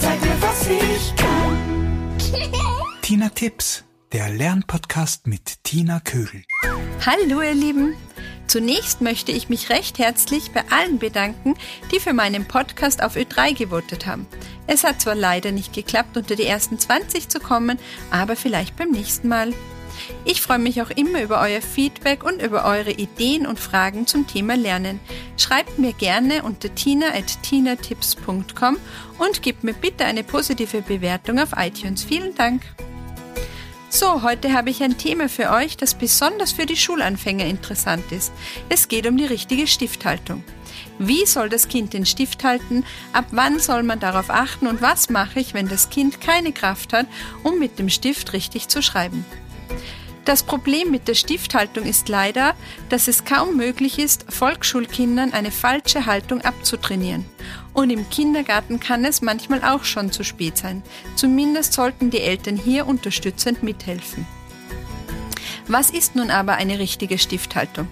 Zeig mir, was ich kann. Tina Tipps, der Lernpodcast mit Tina Kögel. Hallo, ihr Lieben. Zunächst möchte ich mich recht herzlich bei allen bedanken, die für meinen Podcast auf Ö3 gewotet haben. Es hat zwar leider nicht geklappt, unter die ersten 20 zu kommen, aber vielleicht beim nächsten Mal. Ich freue mich auch immer über euer Feedback und über eure Ideen und Fragen zum Thema Lernen. Schreibt mir gerne unter tina.tinatips.com und gebt mir bitte eine positive Bewertung auf iTunes. Vielen Dank. So, heute habe ich ein Thema für euch, das besonders für die Schulanfänger interessant ist. Es geht um die richtige Stifthaltung. Wie soll das Kind den Stift halten? Ab wann soll man darauf achten? Und was mache ich, wenn das Kind keine Kraft hat, um mit dem Stift richtig zu schreiben? Das Problem mit der Stifthaltung ist leider, dass es kaum möglich ist, Volksschulkindern eine falsche Haltung abzutrainieren. Und im Kindergarten kann es manchmal auch schon zu spät sein. Zumindest sollten die Eltern hier unterstützend mithelfen. Was ist nun aber eine richtige Stifthaltung?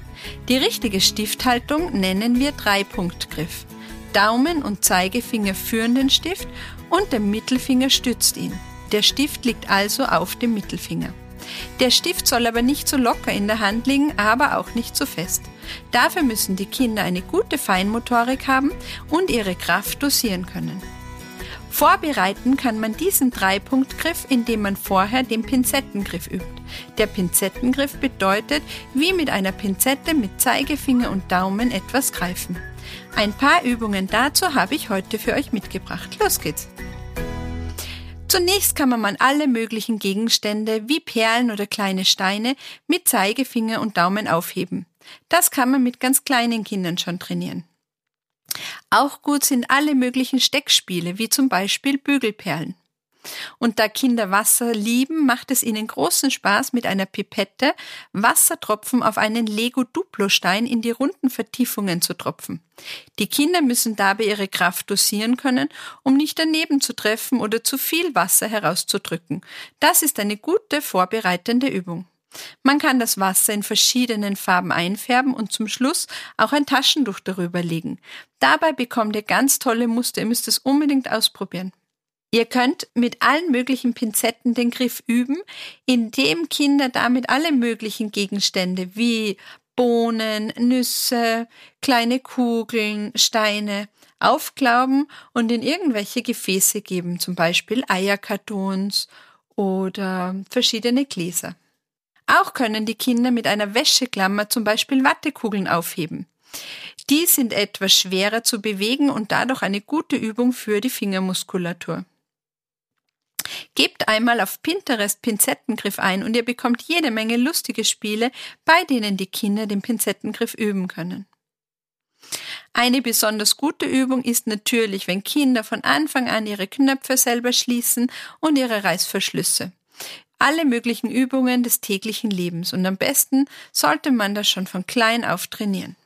Die richtige Stifthaltung nennen wir Dreipunktgriff. Daumen und Zeigefinger führen den Stift und der Mittelfinger stützt ihn. Der Stift liegt also auf dem Mittelfinger. Der Stift soll aber nicht zu locker in der Hand liegen, aber auch nicht zu fest. Dafür müssen die Kinder eine gute Feinmotorik haben und ihre Kraft dosieren können. Vorbereiten kann man diesen Dreipunktgriff, indem man vorher den Pinzettengriff übt. Der Pinzettengriff bedeutet, wie mit einer Pinzette mit Zeigefinger und Daumen etwas greifen. Ein paar Übungen dazu habe ich heute für euch mitgebracht. Los geht's! Zunächst kann man alle möglichen Gegenstände wie Perlen oder kleine Steine mit Zeigefinger und Daumen aufheben. Das kann man mit ganz kleinen Kindern schon trainieren. Auch gut sind alle möglichen Steckspiele, wie zum Beispiel Bügelperlen. Und da Kinder Wasser lieben, macht es ihnen großen Spaß, mit einer Pipette Wassertropfen auf einen Lego-Duplo-Stein in die runden Vertiefungen zu tropfen. Die Kinder müssen dabei ihre Kraft dosieren können, um nicht daneben zu treffen oder zu viel Wasser herauszudrücken. Das ist eine gute vorbereitende Übung. Man kann das Wasser in verschiedenen Farben einfärben und zum Schluss auch ein Taschentuch darüber legen. Dabei bekommt ihr ganz tolle Muster. Ihr müsst es unbedingt ausprobieren. Ihr könnt mit allen möglichen Pinzetten den Griff üben, indem Kinder damit alle möglichen Gegenstände wie Bohnen, Nüsse, kleine Kugeln, Steine aufglauben und in irgendwelche Gefäße geben, zum Beispiel Eierkartons oder verschiedene Gläser. Auch können die Kinder mit einer Wäscheklammer zum Beispiel Wattekugeln aufheben. Die sind etwas schwerer zu bewegen und dadurch eine gute Übung für die Fingermuskulatur. Gebt einmal auf Pinterest Pinzettengriff ein und ihr bekommt jede Menge lustige Spiele, bei denen die Kinder den Pinzettengriff üben können. Eine besonders gute Übung ist natürlich, wenn Kinder von Anfang an ihre Knöpfe selber schließen und ihre Reißverschlüsse. Alle möglichen Übungen des täglichen Lebens und am besten sollte man das schon von klein auf trainieren.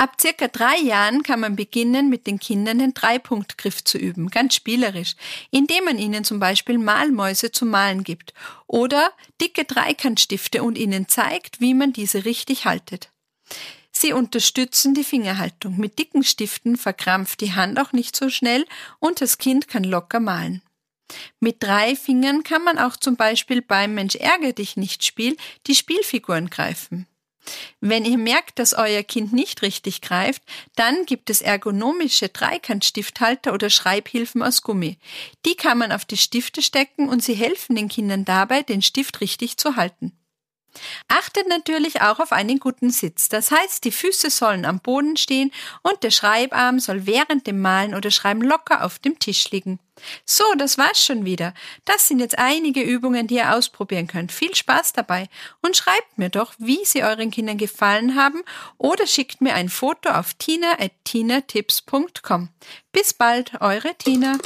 Ab circa drei Jahren kann man beginnen, mit den Kindern den Dreipunktgriff zu üben, ganz spielerisch, indem man ihnen zum Beispiel Malmäuse zu malen gibt oder dicke Dreikantstifte und ihnen zeigt, wie man diese richtig haltet. Sie unterstützen die Fingerhaltung. Mit dicken Stiften verkrampft die Hand auch nicht so schnell und das Kind kann locker malen. Mit drei Fingern kann man auch zum Beispiel beim Mensch ärger dich nicht Spiel die Spielfiguren greifen. Wenn ihr merkt, dass euer Kind nicht richtig greift, dann gibt es ergonomische Dreikantstifthalter oder Schreibhilfen aus Gummi. Die kann man auf die Stifte stecken und sie helfen den Kindern dabei, den Stift richtig zu halten. Achtet natürlich auch auf einen guten Sitz. Das heißt, die Füße sollen am Boden stehen und der Schreibarm soll während dem Malen oder Schreiben locker auf dem Tisch liegen. So, das war's schon wieder. Das sind jetzt einige Übungen, die ihr ausprobieren könnt. Viel Spaß dabei und schreibt mir doch, wie sie euren Kindern gefallen haben oder schickt mir ein Foto auf tina@tinatips.com. Bis bald, eure Tina.